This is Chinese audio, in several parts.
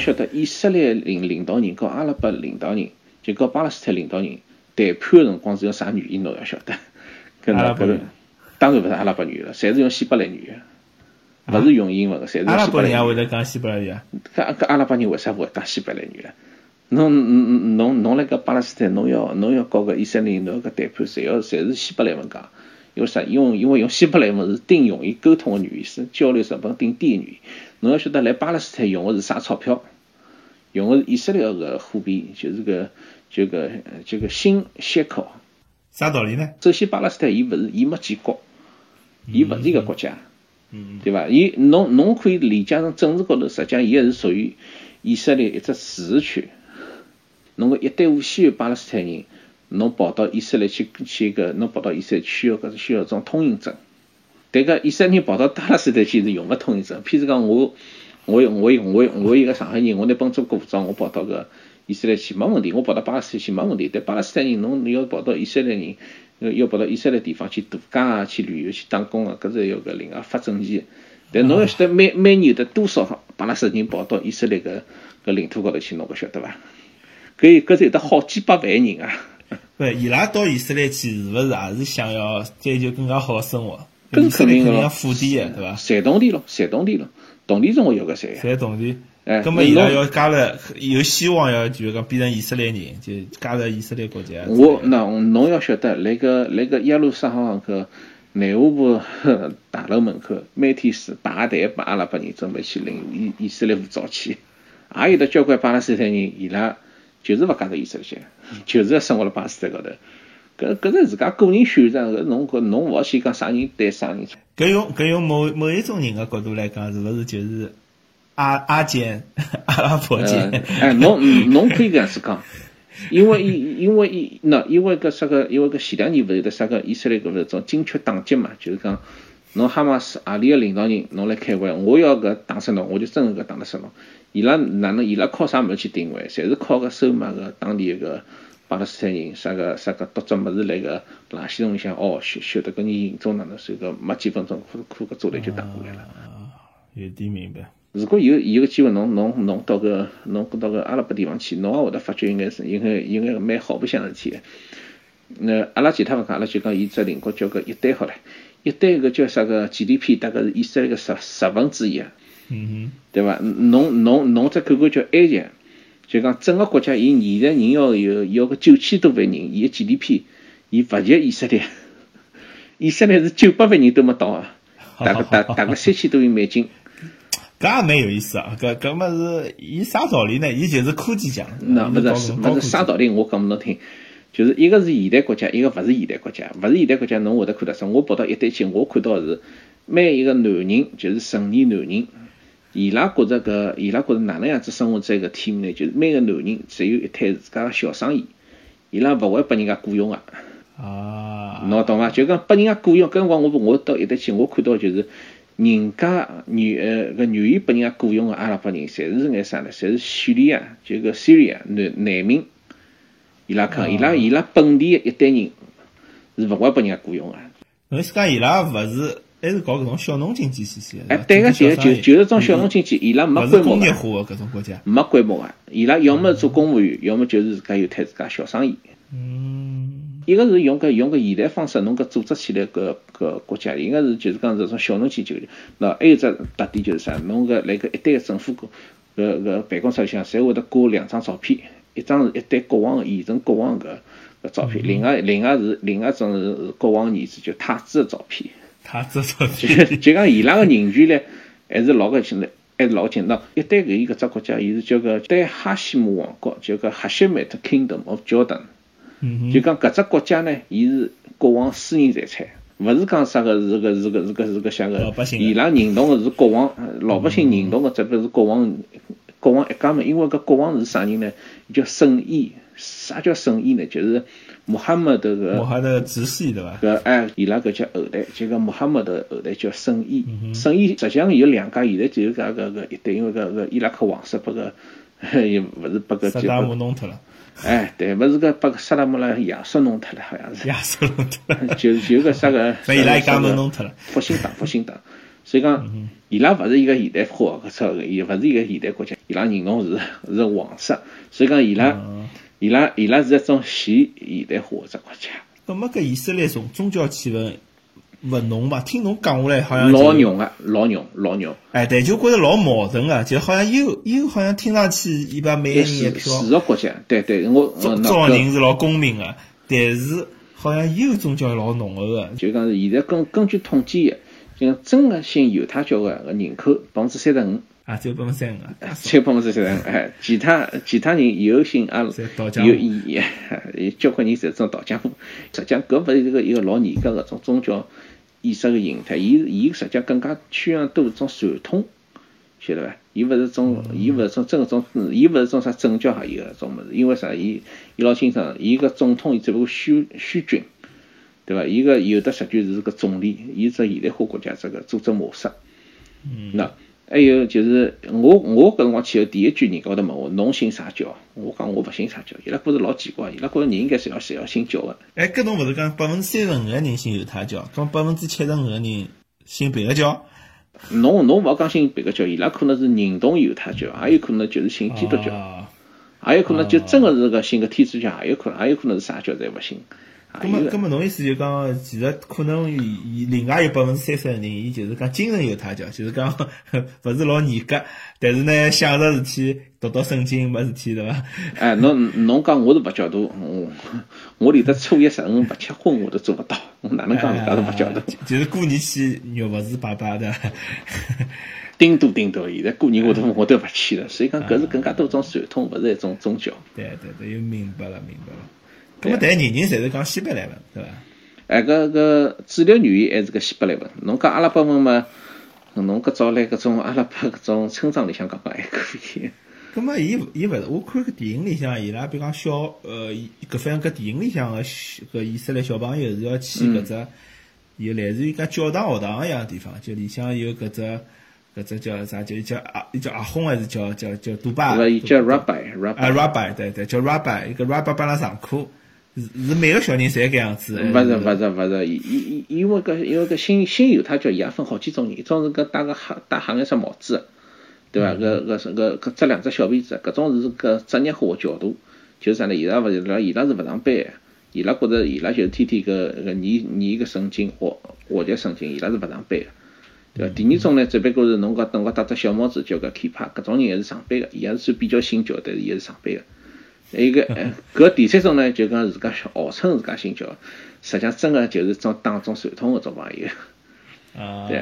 晓得，以色列领领导人和阿拉伯领导人，就和巴勒斯坦领导人谈判个辰光是用啥语言？侬要晓得，跟阿拉伯人，当然勿是阿拉伯语了，侪是用希伯来语个，勿是用英文个，侪是用希伯来语。阿拉伯人也会得讲希伯来语啊？搿搿阿拉伯人为啥勿会讲希伯来语了？侬侬侬辣搿巴勒斯坦，侬要侬要搞个以色列人，侬搿谈判，侪要侪是希伯来文讲。因为啥？因为因为用希伯来文是顶容易沟通个语言，是交流成本顶低个语言。侬要晓得，来巴勒斯坦用个是啥钞票？用个是以色列个货币，就是个就个就个新息口。啥道理呢？首先，巴勒斯坦伊勿是伊没建国，伊勿是一个国家，嗯，对伐？伊侬侬可以理解成政治高头，实际上伊还是属于以色列一只自治区。侬个一旦无需有巴勒斯坦人，侬跑到以色列去去个，侬跑到以色列需要搿是需要种通行证。但个以色列人跑到巴勒斯坦去是用勿通一只。譬如讲我我我我我一个上海人，我拿本中国护照，我跑到个以色列去没问题。我跑到巴勒斯坦去没问题。但巴勒斯坦人侬要跑到以色列人，要要跑到以色列地方去度假啊，去旅游去打工啊，搿是要搿另外发证件。但侬要晓得每每年有得多少巴勒斯坦人跑到以色列个搿领土高头去，侬搿晓得伐？搿搿是有得好几百万人啊！勿，伊拉到以色列去是勿是也是想要追求更加好个生活？更肯定个咯，富地个对伐？赚动地咯，赚动地咯，动地总归有个赚。赚动地。哎，搿么伊拉要加入，有希望要就是讲变成以色列人，就加入以色列国家。我那侬要晓得，那个那个耶路撒冷个内务部大楼门口，每天是排队把阿拉伯人准备去领以以色列护照去，也有得交关巴勒斯坦人伊拉。就是勿加入以色列，就是要生活辣巴斯坦高头。搿搿是自家个人选择，搿侬搿侬勿好先讲啥人对啥人错。搿用搿用某某一种人个角度来讲，是勿是就是阿阿坚 阿拉伯坚？哎，侬 侬可以搿样子讲，因为因因为因喏，因为搿啥个，因为搿前两年勿是有得啥个以色列搿个种精确打击嘛，就是讲侬哈马斯阿里个领导人侬来开会，我要搿打死侬，我就真个搿打得死侬。伊拉哪能？伊拉靠啥物事去定位？侪是靠搿收买个当地个巴勒斯坦人，啥个啥个读只物事来个垃圾桶里向哦，晓晓得搿人行踪哪能？所以个没几分钟，可可个做来就打过来了。有点明白。如果有有个机会，侬侬侬到个侬到个阿拉伯地方去，侬也会得发觉应该是应该应该蛮好白相事体。那阿拉其他勿讲，阿拉就讲伊只邻国叫个一单好了，一单搿叫啥个 GDP 大概是以色列个十十分之一啊。嗯哼，对伐？侬侬侬只看看叫埃及，就讲整个国家，伊现在人要有要个九千多万人，伊个 GDP，伊勿及以色列，以色列是九百万人都没到啊，大概大大概三千多亿美金。搿也蛮有意思啊！搿搿么是伊啥道理呢？伊就是科技强。那勿是勿是啥道理？我讲拨侬听，就是一个是现代国家，一个勿是现代国家。勿是现代国家，侬会得看到啥？我跑到一堆去，我看到是每一个男人，就是成年男人。伊拉觉着搿，伊拉觉着哪能样子生活在搿体面呢？就是每个男人只有一摊自家个小生意，伊拉勿会拨人家雇佣个。啊，侬懂伐？就讲拨人家雇佣，搿辰光我我到一搭去，我看到就是人家愿呃搿愿意拨人家雇佣个阿拉伯人，侪是眼啥呢？侪是叙利亚，就个叙利亚难难民。伊拉讲，伊拉伊拉本地个一代人是勿会拨人家雇佣个。侬是讲伊拉勿是？还是搞搿种小农经济系系哎，对个，对个就就是种小农经济，伊拉没规模工业化个搿种国家，没规模个，伊拉要么做公务员，要么就是自家有摊自家小生意。嗯，一个是用搿用搿现代方式，侬搿组织起来搿搿国家，应该是就是讲这种小农经济。那还有只特点就是啥？侬搿辣搿一堆个政府搿搿办公室里向，侪会得挂两张照片，一张是一对国王个现任国王搿搿照片，另外另外是另外一种是国王儿子就太子个照片。他这种就就讲伊拉个人权呢，还是老个紧嘞，还是老紧那。一旦搿伊搿只国家，伊是叫个对哈希姆王国，叫个哈希米特 Kingdom of Jordan。就讲搿只国家呢，伊是国王私人财产，勿是讲啥个是个是个是个是个像个伊拉认同个是国王，老百姓认同个只不是国王，国王一家门，因为搿国王是啥人呢？叫圣伊，啥叫圣伊呢？就是。穆罕默德个，穆罕默德直系对伐？搿哎，伊拉搿叫后代，就讲穆罕默德后代叫圣伊。圣伊实际上有两家，现在只有搿个搿一对，因为搿个伊拉克王室拨个，又勿 是拨个。萨达姆弄脱了。哎，对，勿是搿拨个萨达姆拉亚瑟弄脱了，好像是。亚瑟弄脱了。就就搿啥个。所以伊拉一家门弄 脱了。复兴党，复兴党。所以讲，伊拉勿是一个现代化搿出，也勿是一个现代国家，伊拉认同是是皇室，所以讲伊拉伊拉伊拉是一种现现代化只国家。搿么搿以色列从宗教气氛勿浓嘛？听侬讲下来，好像老浓个，老浓老浓。哎，对，就觉着老矛盾个，就好像又又好像听上去伊把每个人一票，是个国家，对对，我招招人是老公平个，但是好像又宗教老浓厚个。就讲是现在根根据统计，就真个信犹太教个个人口百分之三十五。啊，只有百分之三十五，只有百分之三十五，哎，其他其他人有信阿拉，有也交关人侪种道家户，实际上搿勿是一个一个老严格个种宗教意识个形态，伊伊实际上更加趋向多种传统，晓得伐？伊勿是种，伊勿是种真个种，伊勿是种啥政教合一个种物事，因为啥？伊伊老清爽，伊个总统伊只不过选选举，对伐？伊个有的实际是个总理，伊只现代化国家这个组织模式，嗯，那。还有就是我我搿辰光去后第一句人家会得问我侬信啥教？我讲我勿信啥教，伊拉觉着老奇怪，伊拉觉着人应该是要是要信教个。哎，搿侬勿是讲百分之三十五个人信犹太教，讲百分之七十五个人信别个教？侬侬勿好讲信别个教，伊拉可能是认同犹太教，也有可能就是信基督教，也有可能就真个是个信个天主教，也有可能也有可能是啥教侪勿信。咁么，咁么，侬意思就讲，其实可能伊另外有百分之三十个人，伊就是讲精神犹太教，就是讲 勿是老严格，但是呢，想着事体读读圣经没事体，对伐？哎，侬侬讲我是佛教徒，我我连得初一十五勿吃荤我都做勿到，我哪能讲人家是佛教徒？就是过年去肉勿是拜拜的，顶多顶多，现在过年我都我都勿去了，所以讲搿是更加多种传统，勿是一种宗教。对对对，又明白了，明白了。咁么，但人人侪是讲希伯来文，对伐？哎，搿搿主流语言还是个希伯来文。侬讲阿拉伯文嘛，侬搿找来搿种阿拉伯搿种村庄里向讲讲还可以。咁么，伊伊勿是？我看个电影里向，伊拉比如讲小呃，搿反正搿电影里向个搿以色列小朋友是要去搿只有类似于讲教堂学堂一样地方，就里向有搿只搿只叫啥？就叫阿，伊叫阿訇还是叫叫叫杜巴？伊叫 rabbi，rabbi，啊 rabbi，对对，叫 rabbi，一个 rabbi 帮拉上课。是是每个小人侪搿样子，勿是勿是勿是，伊伊因为搿因为搿新新犹太教伊也分好几种人，一种是搿戴个黑戴黑颜色帽子，对伐？搿搿是搿搿遮两只小辫子，搿种是搿职业化个教徒，就是啥呢？伊拉勿是伊拉是勿上班，伊拉觉着伊拉就是天天搿搿念念个圣经学学习圣经，伊拉是勿上班个，对伐？第二种呢，只不过是侬讲等个戴只小帽子叫搿 keeper，搿种人还是上班个，伊也是算比较信教，但是伊也是上班个。一个，搿第三种呢，就讲自家号称自家信教，实际上真个就是种当中传统个种朋友。啊，对，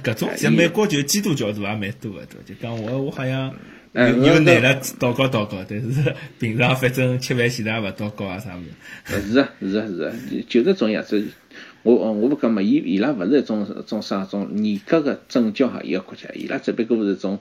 搿种在美国就基督教徒也蛮多个，对，就讲我我好像有有男的祷告祷告，但是平常反正吃饭前头也勿祷告啊啥物事。是啊是啊是啊，就搿种样子。我我勿讲嘛，伊伊拉勿是一种种啥种严格个政教合一个国家，伊拉只不过是一种。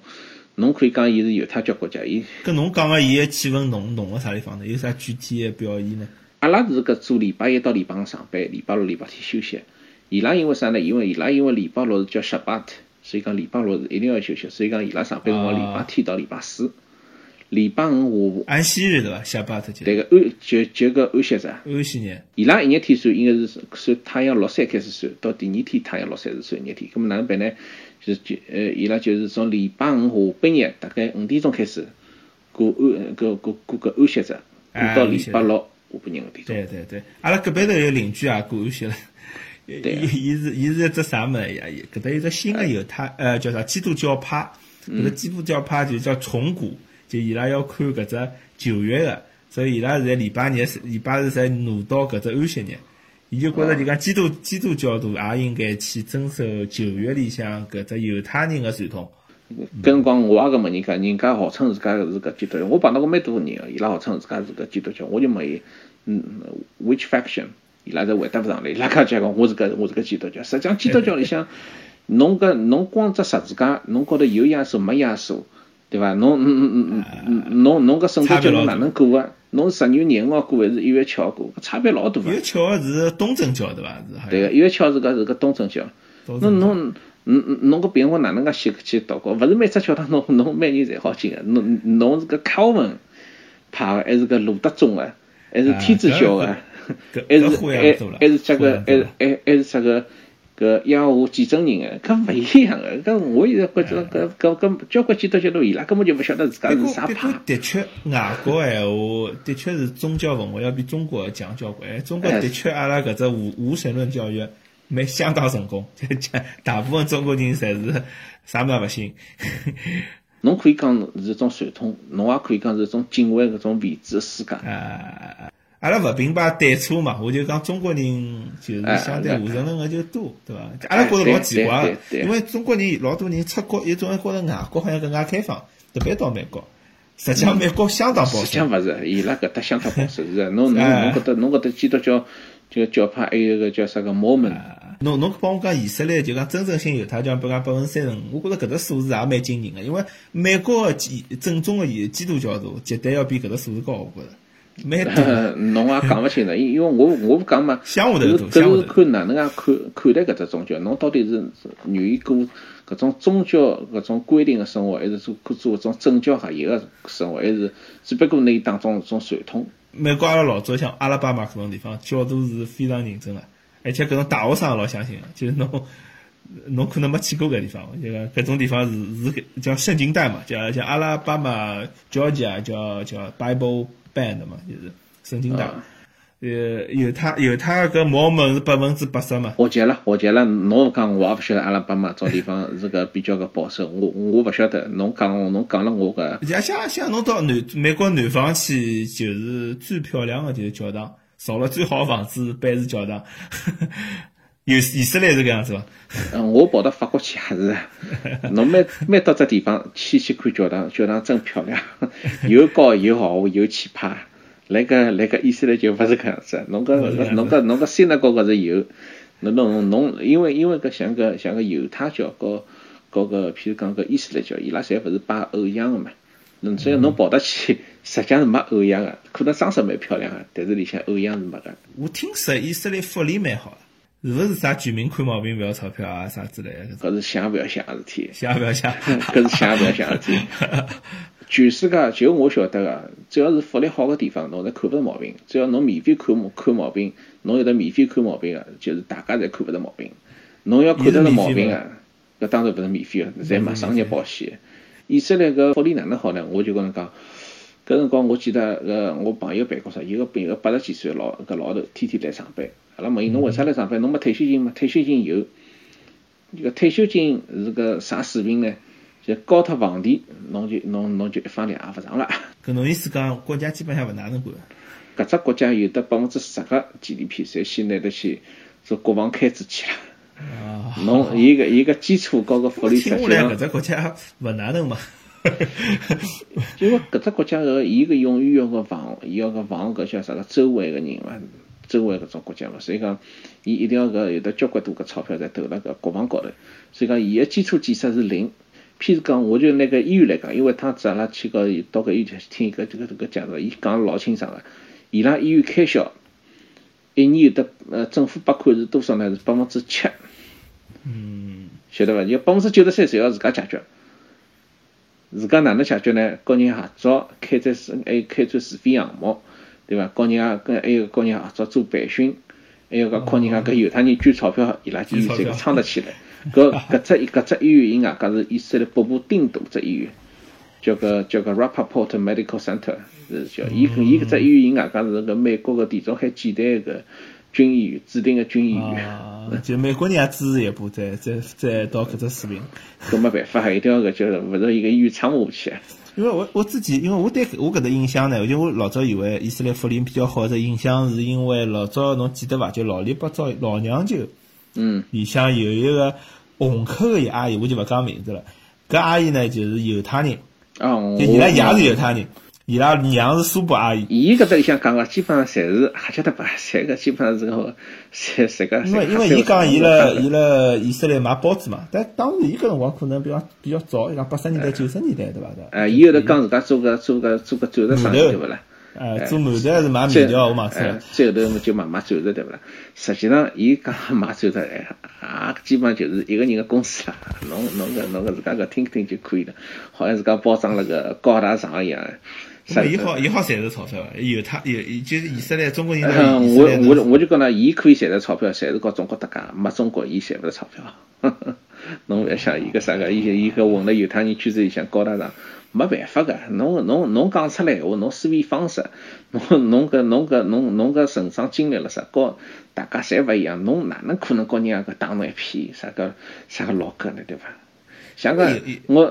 侬可以讲伊是犹太教国家，伊。跟侬讲个伊个气氛浓浓个啥地方呢？有啥具体个表现呢？阿拉是搿做礼拜一到礼拜五上班，礼拜六、礼拜天休息。伊拉因为啥呢？因为伊拉因为礼拜六是叫 Shabbat，所以讲礼拜六是一定要休息。所以讲伊拉上班辰光礼拜天到礼拜四，礼拜五下安息日对伐？Shabbat 就。对个安就就个安息日。安息日。伊拉一日天算应该是算太阳落山开始算，到第二天太阳落山是算一日天。咁么哪能办呢？就是就呃，伊拉就是从礼拜五下半日大概五点钟开始过安过过过个安息日，过到礼拜六下半日五点钟。对对对，阿拉隔壁头有邻居啊，过安息了。对。伊伊是伊是一只啥物事呀？搿搭有只新个犹太呃叫啥基督教派，搿个基督教派就叫重古，就伊拉要看搿只九月个，所以伊拉在礼拜日礼拜日才挪到搿只安息日。伊就觉着就讲基督基督教徒也应该去遵守九月里向搿只犹太人个传统。搿辰光我也搿问人家，人家号称自家是搿基督教，我碰到过蛮多人个，伊拉号称自家是搿基督教，我就问伊，嗯，which faction？伊拉侪回答勿上来，伊拉讲讲我是搿我是搿基督教。实际上基督教里向，侬搿侬光只十字架，侬高头有耶稣没耶稣，对伐？侬嗯嗯嗯嗯，侬侬搿圣诞节侬哪能过个？侬十月廿五号过还是一月七号过？差别老大个。一月七号是东正教对伐？是。对个，一月七号是个是个东正教。侬侬侬侬个平常哪能介去去祷告？勿是每只教堂 侬侬每年侪好进个。侬侬是个考文派个，还是个路德宗个，还是天主教个，还是还还是这个还还还是这个搿耶和华见证人个，搿勿一样个。搿我现在觉着搿搿搿交关基督教徒伊拉根本就勿晓得自家是啥派。的确，外国闲话的确是宗教文化要比中国强交关。中国的确，阿拉搿只无无神论教育蛮相当成功，大部分中国人侪是啥物事勿信。侬可以讲是一种传统，侬也可以讲是一种敬畏搿种未知的世界。啊，阿拉勿评判对错嘛，我就讲中国人就是相对无神论个就多，对伐？阿拉觉着老奇怪个，因为中国人老多人出国，有种觉着外国好像更加开放，特别到美国，实际上美国相当保守。实际上勿是，伊拉搿搭相当保守，是 侬侬侬搿搭侬搿搭基督教就教派还有个叫啥个摩门。侬侬帮我讲以色列就讲真正信犹太教，比如讲百分之三十五，我觉着搿只数字也蛮惊人个，因为美国个基正宗个基基督教徒绝对要比搿只数字高，我觉着。蛮多。侬也讲勿清的，因因为我我勿讲嘛，搿是搿是看哪能介看看待搿只宗教，侬到底是愿意过搿种宗教搿种规定个生活，还是做做搿种政教合一个生活，还是只不过拿当中一种传统？美国阿拉老早像阿拉巴马搿种地方，教徒是非常认真个。而且搿种大学生老相信个，就是侬侬可能没去过搿地方，就讲搿种地方是是叫圣经带嘛，叫叫阿拉巴马 Georgia 叫叫 Bible Band 嘛，就是圣经带。呃，犹太犹太搿毛门是百分之八十嘛。我结了，我结了。侬讲我也勿晓得阿拉爸妈种地方 是个比较个保守，我我勿晓得。侬讲侬讲了我个。像像像侬到南美国南方去，就是最漂亮个就是教堂。造了最好房子，拜是教堂。有以色列是搿样子伐？嗯，我跑到法国去也是。侬每每到只地方去去看教堂，教堂真漂亮，又高又豪华又气派。来个来个以色列就勿是搿样子。侬搿 侬搿侬搿新的高高是有。侬侬侬，因为因为搿像个像个犹太教和和个，譬如讲搿以色列教，伊拉侪勿是拜偶像个嘛。侬只要侬跑得去，实际上是没偶像个，可能装饰蛮漂亮个，但是里向偶像是没个。我听说以色列福利蛮好，是勿是啥居民看毛病勿要钞票啊啥之类个？搿是想勿要想个事体，想勿要想，搿是想勿要想个事体。全世界就我晓得个，只要是福利好个地方，侬侪看勿着毛病。只要侬免费看看毛病，侬有得免费看毛病个，就是大家侪看勿着毛病。侬要看得着毛病个，搿当然勿是免费个，侪买商业保险。以色列搿福利哪能好呢？我就跟侬讲，搿辰光我记得个我朋友办公室有个有个八十几岁老搿老头，天天来上班。阿拉问伊侬为啥来上班？侬没退休金吗？退休金有，这个退休金是个啥水平呢？就交脱房钿，侬就侬侬就一分两也勿上了。搿侬意思讲国家基本上勿哪能管？搿只国家有得百分之十个 GDP，侪先拿得去做国防开支去了。啊，侬伊个伊个基础高个福利实际上，搿只国家勿哪能嘛？因为搿只国家个伊个永远要个防，伊要个防搿叫啥个周围个人嘛，周围搿种国家嘛，所以讲伊一定要搿有得交关多个钞票在投辣搿国防高头，所以讲伊个基础建设是零。譬如讲，我就拿个医院来讲，因为趟子阿拉去个到搿医院听一个这个这个讲个，伊讲老清爽个，伊拉医院开销一年有得呃政府拨款是多少呢？是百分之七。嗯，晓得伐？要百分之九十三侪要自家解决，自家哪能解决呢？跟人合作开展是还有开展试飞项目，对伐？跟人家跟还有跟人合作做培训，还有个靠人家搿犹太人捐钞票，伊拉就这个撑得起来。搿搿只搿只医院伊外加是以色列北部顶大只医院，叫个叫个 Rappaport Medical Center，是叫伊伊搿只医院伊外加是个美国个地中海舰队个。军医院指定个军医院，就美国人也支持一步，再再再到搿只水平。搿没办法，一定要搿就是勿是一个医院撑下去。因为我我自己，因为我对我搿只印象呢，就我老早以为以色列福林比较好只印象，是因为老早侬记得伐？就老里八早老娘舅，嗯，里向有一个虹口个一阿姨，我就勿讲名字了。搿阿姨呢，就是犹太人，哦，就伊拉爷是犹太人。伊拉娘是苏北阿姨，伊搿搭里向讲个基本上侪是瞎晓得吧？侪个基本上是个，侪侪个。因为因为伊讲伊辣伊辣以色列买包子嘛，但当时伊搿辰光可能比较比较早，伊讲八十年代九十年代对伐？哎，伊后头讲自家做个做个做个钻石生意对勿啦？哎，做馒头还是买面条？我忘记了。最后头就买买钻石对勿啦？实际上，伊讲买钻石哎，啊，基本上就是一个人个公司啦。侬侬个侬个自家个听听就可以了，好像自家包装了个高大上一样。那伊好伊好赚着钞票伐？犹太犹就是以色列中国人。嗯，我我我就讲呢，伊可以赚着钞票，侪是告中国搭界，没中国伊赚勿着钞票。侬勿要想伊个啥个，伊伊个混了犹太人圈子里向高大上，没办法个。侬侬侬讲出来闲话，侬思维方式，侬侬搿侬搿侬侬搿成长经历了啥，高大家侪勿一样，侬哪能可能告人家搿打侬一片啥个啥个老哥呢？对伐？像个我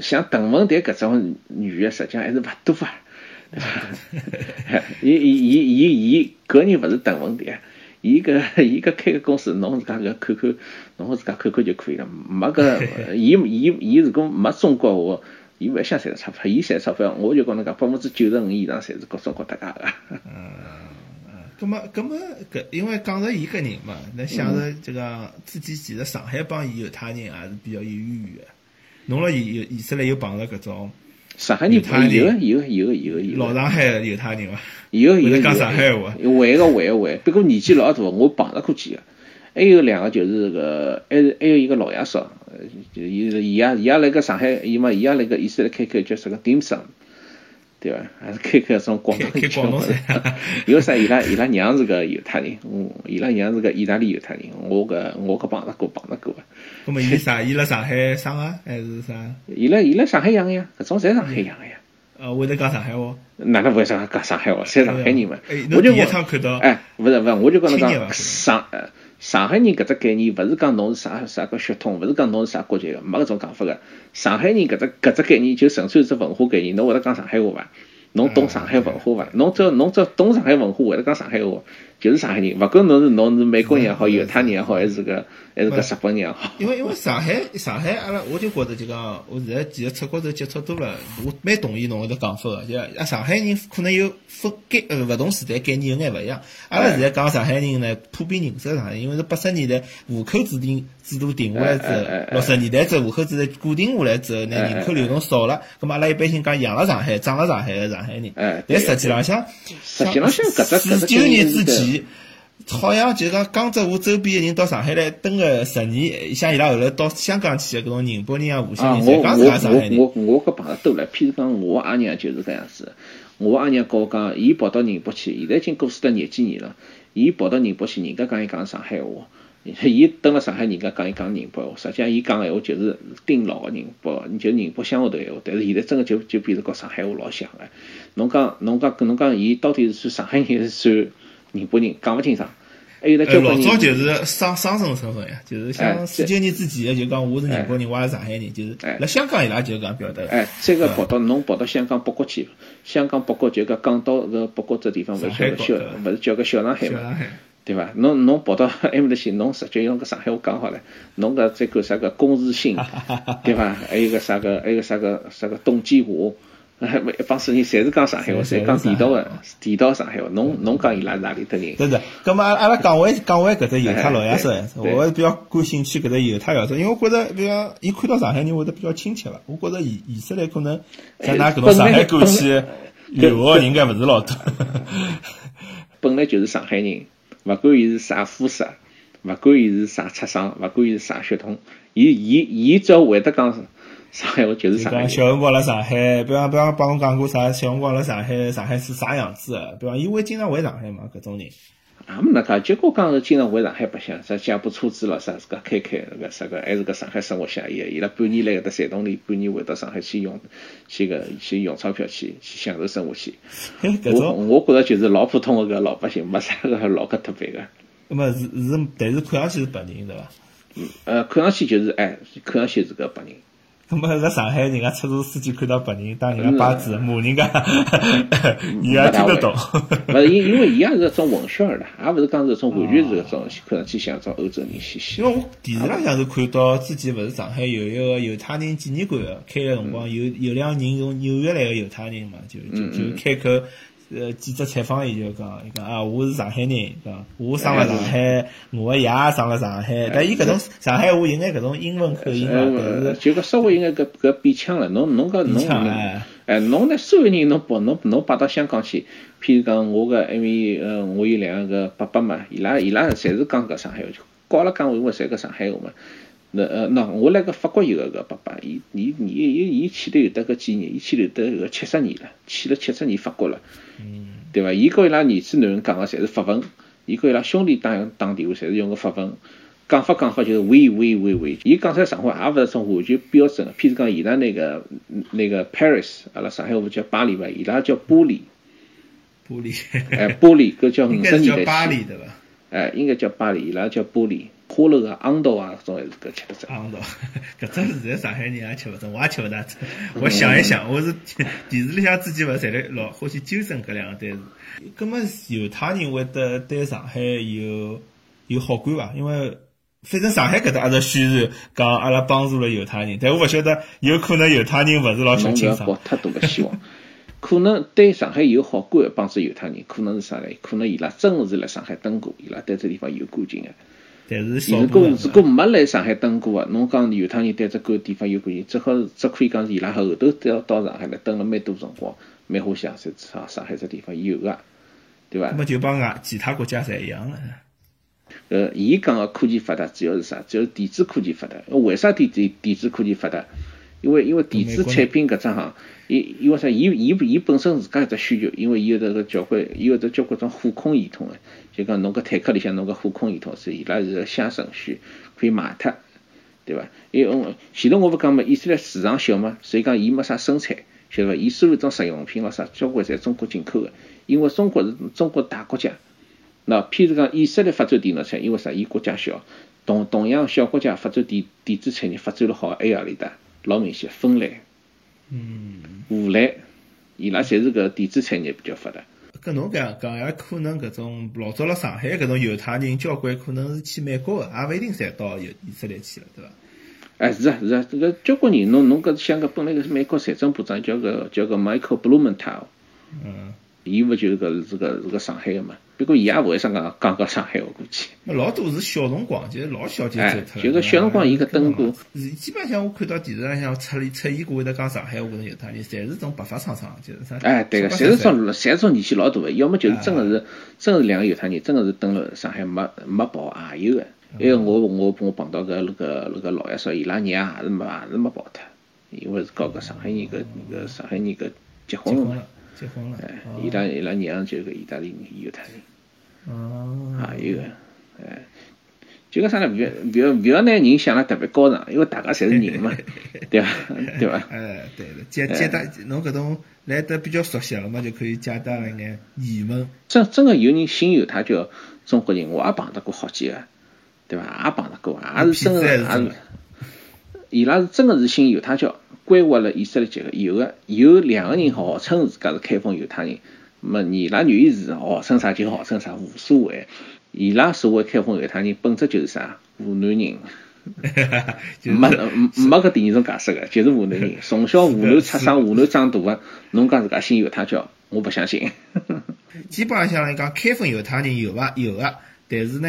像邓文迪搿种女个，实际上还是勿多啊。伊伊伊伊伊搿人勿是邓文迪。伊搿 伊搿开个公司，侬自家搿看看，侬自家看看就可以了。没搿，伊伊伊如果没中国话，伊勿想赚钞票。伊赚钞票，我就讲侬讲，百分之九十五以上侪是各中国搭界个。嗯嗯，葛么葛么搿，因为讲着伊搿人嘛，那想着这个自己其实上海帮伊犹太人也是比较有渊源个。侬辣以以色列又碰着搿种。上海人有有有有有老上海犹太人伐？有有讲上海话，会个会个会，不过年纪老大，我碰着过几个。还有两个就是个，还是还有一个老爷叔，就伊伊也伊也辣个上海，伊嘛伊也辣个以色列开口叫啥个 Dimson。对伐？还是开开种广东菜，有啥？伊拉伊拉娘是个犹太人，嗯，伊拉娘是个意大利犹太人。我搿我搿碰着过碰着过。那么伊啥？伊辣上海生啊还是啥？伊辣伊辣上海养个呀，搿种侪上海养个呀。呃，会得讲上海话？哪能会上讲上海话？侪上海人嘛。我就我看到，哎，勿是勿是，我就讲侬讲上上海人搿只概念，勿是讲侬是啥啥个血统，勿是讲侬是啥国籍个，没搿种讲法个。上海人搿只搿只概念就纯粹是只文化概念，侬会得讲上海话伐？侬懂上海文化伐？侬只要侬只要懂上海文化，会得讲上海话，就是上海人。勿管侬是侬是美国人也好，犹太人也好，还是个还是个日本人也好。因为因为上海上海阿拉，我就觉着就讲，我现在其实出国头接触多了，我蛮同意侬搿只讲法个。就啊，上海人可能有分概呃勿同时代概念有眼勿一样。阿拉现在讲上海人呢，普遍认识上海，因为是八十年代户口制定制度定下来之后，六十年代之后户口制度固定下来之后，呢人口流动少了，咁阿拉一般性讲养了上海、长了上海个上。海人，但实际浪向，实际浪向搿只四九年之前，好像就讲江浙沪周边个人到上海来蹲个十年，像伊拉后来到香港去个搿种宁波人啊、无锡人，侪讲是上海人。我我我搿碰着多了，譬如讲我阿娘就是搿样子，我阿娘跟我讲，伊跑到宁波去，现在已经过世得廿几年了，伊跑到宁波去，人家讲伊讲上海话。伊蹲辣上海，人家讲伊讲宁波话，实际上伊讲个闲话就是顶老个宁波，你就宁波乡下头闲话。但是现在真个就就变成跟上海话老像个。侬讲侬讲跟侬讲，伊到底是算上海人还是算宁波人，讲勿清爽。还有得交关人。老早就是双双重身份呀，就是像四九年之前，就讲我是宁波人，我也是上海人，就是。辣香港伊拉就讲表达。哎，这个跑到侬跑到香港北角去，香港北角就讲港岛搿北角这地方，勿是叫小，勿是叫个小上海嘛？对伐？侬侬跑到埃面搭去，侬直接用个上海话讲好了。侬搿再个啥个龚自信，对伐？还有个啥个，还有个啥个啥个董建华，一 帮子人侪是讲上海话，侪讲地道个地道上海话。侬侬讲伊拉是哪里的人？对对。咁么阿拉讲回 讲回搿只犹太老爷子，我比较感兴趣搿只犹太老爷子，因为我觉着比较伊看到上海人会得比较亲切伐？我觉着以以色列可能像㑚搿种上海过去留学应该勿是老多。本来就是上海人。勿管伊是啥肤色，勿管伊是啥出生，勿管伊是啥血统，伊伊伊只要会得讲上海我，就是上海。小辰光辣上海，比方比方帮我讲过啥？小辰光辣上海，上海是啥样子的？比方伊会经常回上海嘛？搿种人。也没那介，结果讲是经常回上海白相，啥借部车子了，啥自家开开那个啥个，还是个上海生活下伊伊拉半年来搿搭山东里，半年回到上海去用，去个去用钞票去去享受生活去。我我觉着就是老普通个老百姓，没啥个老个特别个。那么是是，但是看上去是白人对伐？嗯呃，看上去就是哎，看上去是个白人。那么在上海，人家出租司机看到白人打人家巴子，骂人家，你 也听得懂？不是因因为伊也是种混血儿的，也勿是讲是种完全是种看上去像种欧洲人兮兮。因为我电视浪向是看到之前勿是上海有一个犹太人纪念馆开个辰光，有有两个人从纽约来个犹太人嘛，就就就开口。呃，记者采访伊就讲，伊讲啊，我是上海人，讲我生了上海，我个爷生了上海，但伊搿种上海话有眼搿种英文口音嘛，是就搿稍微有眼搿搿变腔了。侬侬讲侬，哎，侬呢？所有人侬跑侬侬摆到香港去，譬如讲我个因为呃，我有两个伯伯嘛，伊拉伊拉侪是讲搿上海话，高了讲话，侪搿上海话嘛。那呃，那我辣个法国有个个爸爸，伊伊伊伊伊去了有得个几年，伊去了得个七十年了，去了七十年法国了，嗯，对伐？伊跟伊拉儿子囡恩讲个侪是法文，伊跟伊拉兄弟打打电话侪是用个法文，讲法讲法就是喂喂喂喂，伊讲出来上海话也勿是种完全标准个，譬如讲伊拉那个那个 Paris，阿拉上海话叫巴黎伐，伊拉叫玻璃，玻璃，哎，玻璃搿 叫五十年代巴黎起，对伐？哎，应该叫巴黎，伊拉叫玻璃，花楼啊、昂道啊，搿种还是搿吃得着。昂道，搿只是现在上海人也吃勿准，我也吃勿大准。我想一想，我是 电视里向之前勿侪来老欢喜纠正搿两个单词。葛末犹太人会得对上海有有好感伐？因为反正上海搿搭也是宣传讲阿拉帮助了犹太人，但我勿晓得有可能犹太人勿是老想侬勿清爽要抱。太多个希望。可能对上海有好感的帮助犹太人，可能是啥呢？可能伊拉真个是来上海蹲过，伊拉对这地方有感情个。但是少如果如果没来上海蹲过个，侬讲犹太人对这个地方有感情，只好只可以讲是伊拉后头到到上海来蹲了蛮多辰光，蛮欢喜啊，在上上海这地方有个，对伐那？么就帮外其他国家侪一样了。呃，伊讲个科技发达主要是啥？主要是电子科技发达。为啥电电电子科技发达？因为因为电子产品搿只行，因因为啥？伊伊伊本身自家有只需求，因为伊有得个交关，伊有得交关种火控系统个，就讲侬搿坦克里向侬搿火控系统是伊拉是个小程序，可以卖脱，对伐？因为前头我勿讲嘛，以色列市场小嘛，所以讲伊没啥生产，晓得伐？伊所有种实用品咯啥，交关侪中国进口个，因为中国是中国大国家。那譬如讲，以色列发展电脑产业，因为啥？伊国家小，同同样小国家发展电电子产业发展了好，还有何里搭？老明显，芬兰、嗯，荷兰，伊拉侪是搿电子产业比较发达。搿侬搿样讲也可能搿种老早辣上海搿种犹太人交关可能是去美国个，也勿一定侪到以以色列去了，对伐？哎，是啊，是啊，这个交关人，侬侬搿想搿本来搿是美国财政部长叫个叫个 Michael Blumenthal，嗯，伊勿就是搿是个是个上海个嘛？不过伊也勿会啥讲讲讲上海话过去。那老多是小辰光，就是老小就走哎脱了。就是小辰光伊搿登过是基本上我看到电视浪向出出现过会得讲上海话搿种犹太人，侪是种白发苍苍，就是啥？哎，对个，侪是种侪是种年纪老大个，要么就是真个是真个是两个犹太人，真个是登了上海没没跑也有个。还有我我我碰到个那个那个老爷说，伊拉娘也是没也是没跑脱，因为是搞个上海人搿搿上海人搿结婚了，，结婚了。哎哦，伊拉伊拉娘就是个意大利人犹太人。哦，啊有个，哎，就讲啥呢？勿要勿要不要拿人想了特别高尚，因为大家侪是人嘛，对伐？对伐？哎，对了，解解答侬搿种来得比较熟悉了嘛，就可以解答一眼疑问。真真个有人信犹太教中国人，我也碰到过好几个，对伐？也碰到过，也是真个，也是伊拉是真个是信犹太教，归划了以色列籍个，有个有两个人号称自家是开封犹太人，么伊拉愿意是号称啥就号称啥，无所谓。伊拉所谓开封犹太人，本质就是啥湖南人。就是没没没搿第二种解释个，就是湖南人，从小湖南出生，湖南长大个，侬讲自家信犹太教，我不相信。基本上来讲，开封犹太人有伐？有个，但是呢，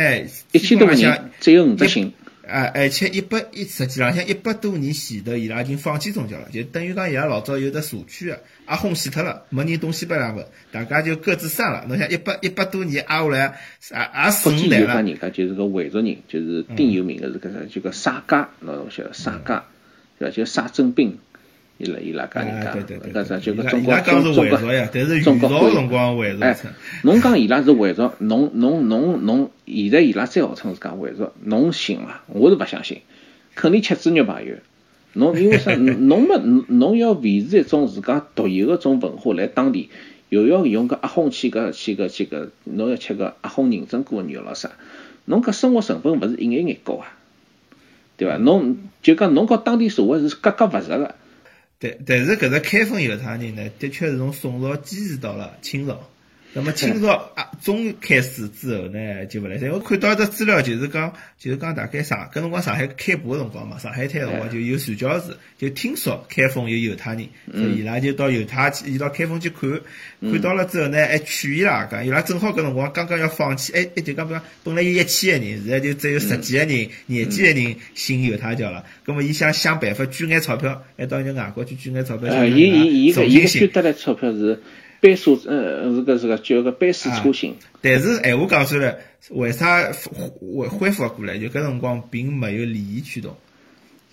一千多个人，只有五只信。啊，而且一百一实际浪向一百多年前头，伊拉已经放弃宗教了，就等于讲伊拉老早有的社区个，阿轰死脱了，没人东西北两份，大家就各自散了。侬想一百一百多年挨下来，也也四福五代了，人家就是个回族人，就是顶有名个是搿个，就个沙家，侬晓得沙家，对伐？就沙征兵，伊拉伊拉家人啊，家，对对对，搿啥就伊拉个中国伊拉讲中国中国会元朝辰光回族哎，侬讲伊拉是回族，侬侬侬侬，现在伊拉再号称自家回族，侬信伐？我是勿相信，肯定吃猪肉朋友。侬因为啥？侬没侬要维持一种自家独有个种文化来当地，又要用个阿訇去个去个去个，侬要吃个阿訇认证过个肉咾啥？侬搿生活成本勿是一眼眼高啊？对伐？侬就讲侬和当地社会是格格勿入个。但但是搿只开封犹太人呢，的确是从宋朝坚持到了清朝。那么清朝啊中开始之后呢，就勿来三。我看到一只资料，就是讲，就是讲大概上搿辰光上海开埠个辰光嘛，上海滩个辰光就有传教士，就听说开封有犹太人，所以伊拉就到犹太去，伊到开封去看，看到了之后呢，还劝伊拉讲，伊拉正好搿辰光刚刚要放弃，哎哎，就讲比方本来有一千个人，现在就只有十几个人、廿几个人信犹太教了。葛么伊想想办法捐眼钞票，还到人家外国去捐眼钞票，呃，想伊伊伊个伊个。捐得来钞票是班数，呃，是个是个叫个班数车薪。但是闲话讲出来，为啥恢恢恢复过来？就搿辰光并没有利益驱动，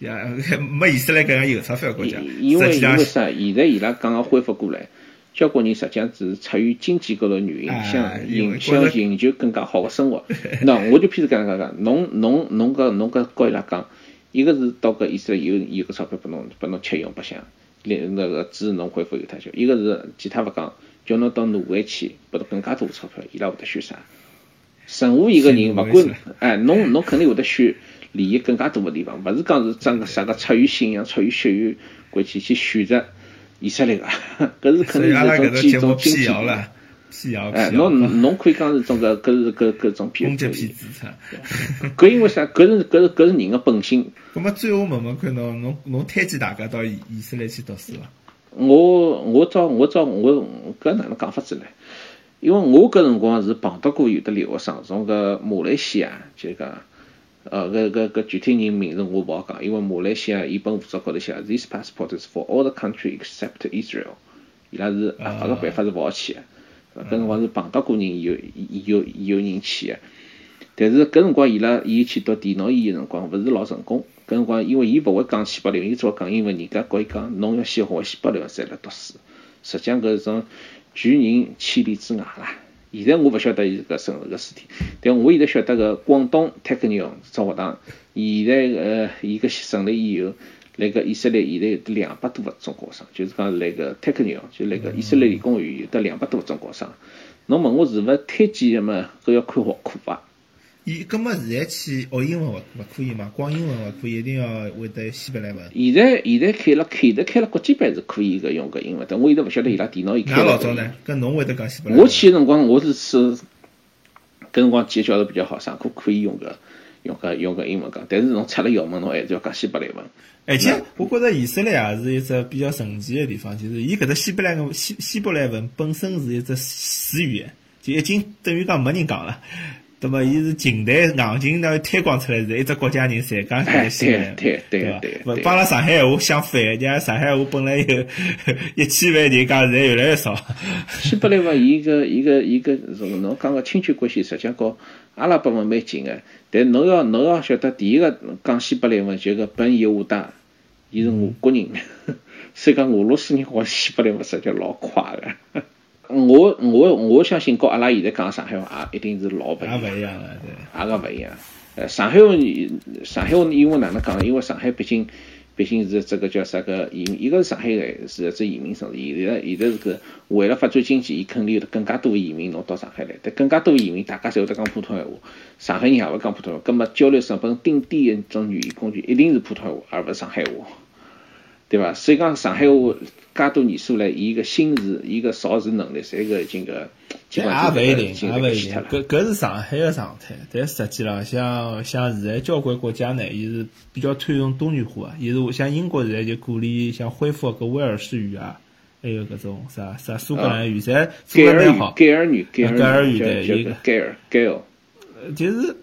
呀，没意思来搿样有钞票国家。因为因为啥？现在伊拉刚刚恢复过来，交关人实际上只是出于经济高头原因，想想寻求更加好的生活。那我就譬如讲讲讲，侬侬侬搿侬搿告伊拉讲，一个是到搿以色列有有个钞票拨侬拨侬吃用白相，连那个支持侬恢复犹太教；一个是其他勿讲，叫侬到挪威去拨到更加多钞票，伊拉会得选啥？任何一个人勿管，哎，侬侬肯定会得选。利益更加多个地方，勿是讲是真个啥个出于信仰、出于血缘关系去选择以色列个，搿是肯定是种几种经济了。辟谣，哎，侬侬可以讲是种个，搿是搿搿种偏攻击资产。搿因为啥？搿是搿是搿是人的本性。葛末最后问问看侬，侬侬推荐大家到以色列去读书伐？我我照我照我搿哪能讲法子呢？因为我搿辰光是碰到过有的留学生从搿马来西亚就讲。呃，搿搿搿具体人名字我勿好讲，因为马来西亚伊本护照高头写，this passport is for all the country except Israel，伊拉是合法个办法是勿好去个，搿辰光是碰到过人有有有人去个，但是搿辰光伊拉伊去读电脑医个辰光勿是老成功，搿辰光因为伊勿会讲西伯利亚，伊只会讲英文，人家告伊讲侬要先学西伯利亚再来读书，实际上搿是种拒人千里之外啦。现在我勿晓得伊搿什个事体，但我现在晓得个广东 Technion 只学堂，现在呃伊搿成立以后，那个以色列现在有得两百多个中国生，就是讲那个 Technion 就那个以色列理工学院有得两百多个中国生。侬问我是勿推荐嘛？搿要看学科伐？伊搿么现在去学英文勿勿可以嘛？光英文勿可以，一定要会得西伯来文。现在现在开了开的开了国际班是可以个用搿英文，但我现在勿晓得伊拉电脑有开。那老早呢？搿侬会得讲希伯来？我去个辰光我是是搿辰光几个教授比较好，上课可以用搿用搿用搿英文讲，但是侬出了校门侬还是要讲西伯来文。而且我觉着以色列也是一只比较神奇的地方，就是伊搿只西伯来文希希伯来文本身是一只死语，就已经等于讲没人讲了。那么，伊是近代硬劲呢推广出来，是一只国家人侪讲起来西对对对对，勿帮了上海话相反，人家上海话本来有 一千万人讲，现在越来越少。西伯利亚伊个伊个伊个，侬讲个亲戚关系，实际上和阿拉伯文蛮近个。但侬要侬要晓得，第一个讲西伯利亚文就个本伊乌达，伊是俄国人，所以讲俄罗斯人学西伯利亚文实际老快个。我我我相信，跟阿拉现在讲上海话也一定是老不一样，也勿一样了，对，阿个勿一样。呃，上海话，上海话，因为哪能讲？因为上海毕竟毕竟是这个叫啥个移，一个是上海是只移民城市，现在现在是个为了发展经济，伊肯定有得更加多移民侬到上海来，但更加多移民，大家侪会得讲普通闲话，上海人也会讲普通话，葛末交流成本顶低一种语言工具一定是普通话，而勿是上海话。对伐？所以讲上海话介多年数来，伊个新字、伊个造字能力，侪个已经个基本上也勿一定，也勿一定。搿搿是上海个常态，但实际浪像像现在交关国家呢，伊是比较推崇多元化，伊是像英国现在就鼓励像恢复搿威尔士语啊，还有搿种啥啥苏格兰语，侪做得蛮好。盖尔语，盖尔语对，一个盖尔盖尔，就是。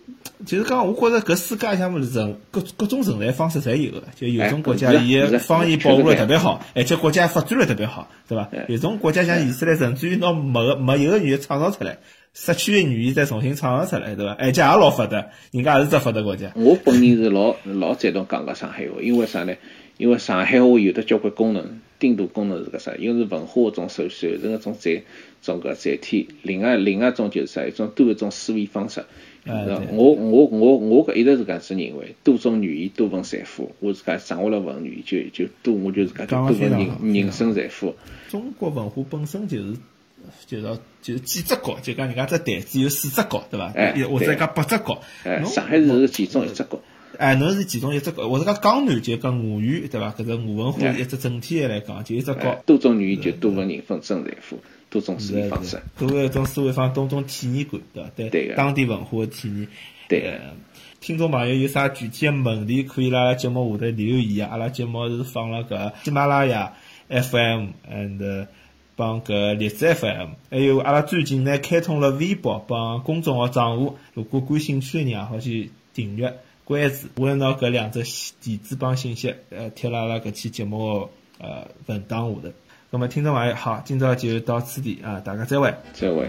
就是讲，我觉着搿世界上面人各各种存在方式侪有个，就有种国家伊个方言保护了特别好，而且国家发展了特别好，对伐？有种国家像以色列，甚至于拿没个没有个语言创造出来，失去个语言再重新创造出来，对伐？而且也老发达，人家也是只发达国家。我本人是老 老赞同讲个上海话，因为啥呢？因为上海话有的交关功能，顶多功能是个啥？一个是文化种首首人个种载种个载体，另外另外一种就是啥？一种多一种思维方式。我我我我搿一直是搿子认为，多种语言多份财富。我自家掌握了文语就就多，我就自家多份人人生财富。中国文化本身就是就是就是几只角，就讲人家只台子有四只角，对伐？哎，或者讲八只角。哎，上海是其中一只角。哎，侬是其中一只角，或者讲江南就讲吴语，对伐？搿只吴文化一只整体来讲，就一只角。多种语言就多份人分真财富。多种思维方式，多一种思维方，多种体验感，对伐？对当地文化的体验。对，听众朋友有啥具体的问题，可以辣节目下头留言。阿拉节目是放了搿喜马拉雅 FM，and 帮搿荔枝 FM，还有阿拉最近呢开通了微博帮公众号账户，如果感兴趣的人也好去订阅关注。我会拿搿两只地址帮信息，呃，贴辣阿拉搿期节目呃文档下头。那么听众朋友好，今朝就到此地啊，大家再会，再会。